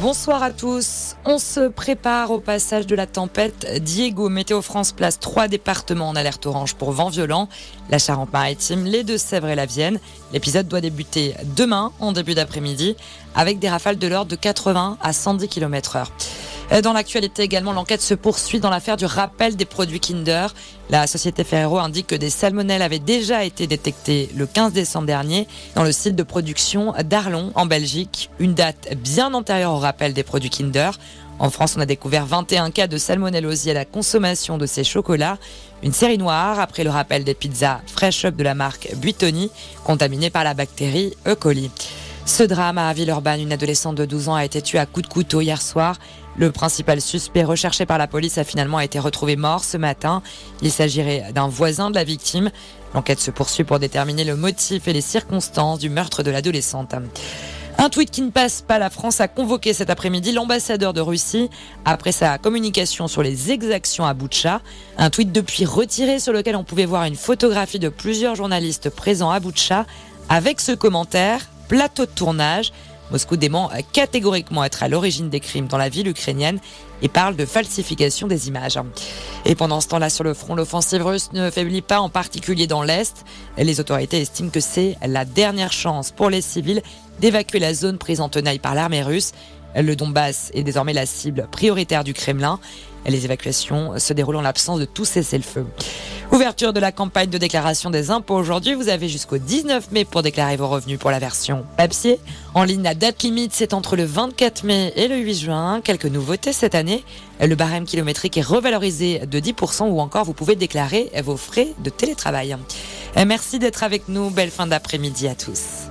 Bonsoir à tous. On se prépare au passage de la tempête. Diego, Météo France place trois départements en alerte orange pour vent violent. La Charente-Maritime, les Deux-Sèvres et la Vienne. L'épisode doit débuter demain en début d'après-midi avec des rafales de l'ordre de 80 à 110 km heure. Euh, dans l'actualité également, l'enquête se poursuit dans l'affaire du rappel des produits Kinder. La société Ferrero indique que des salmonelles avaient déjà été détectées le 15 décembre dernier dans le site de production d'Arlon en Belgique, une date bien antérieure au rappel des produits Kinder. En France, on a découvert 21 cas de salmonellose à la consommation de ces chocolats. Une série noire après le rappel des pizzas Fresh Up de la marque Buitoni, contaminées par la bactérie E. coli. Ce drame à Villeurbanne, une adolescente de 12 ans a été tuée à coups de couteau hier soir. Le principal suspect recherché par la police a finalement été retrouvé mort ce matin. Il s'agirait d'un voisin de la victime. L'enquête se poursuit pour déterminer le motif et les circonstances du meurtre de l'adolescente. Un tweet qui ne passe pas, la France a convoqué cet après-midi l'ambassadeur de Russie après sa communication sur les exactions à Boutcha. Un tweet depuis retiré sur lequel on pouvait voir une photographie de plusieurs journalistes présents à Boutcha avec ce commentaire plateau de tournage. Moscou dément catégoriquement être à l'origine des crimes dans la ville ukrainienne et parle de falsification des images. Et pendant ce temps-là, sur le front, l'offensive russe ne faiblit pas, en particulier dans l'Est. Les autorités estiment que c'est la dernière chance pour les civils d'évacuer la zone prise en tenaille par l'armée russe. Le Donbass est désormais la cible prioritaire du Kremlin. Les évacuations se déroulent en l'absence de tout cessez-le-feu. Ouverture de la campagne de déclaration des impôts aujourd'hui. Vous avez jusqu'au 19 mai pour déclarer vos revenus pour la version papier. En ligne, la date limite, c'est entre le 24 mai et le 8 juin. Quelques nouveautés cette année. Le barème kilométrique est revalorisé de 10% ou encore vous pouvez déclarer vos frais de télétravail. Merci d'être avec nous. Belle fin d'après-midi à tous.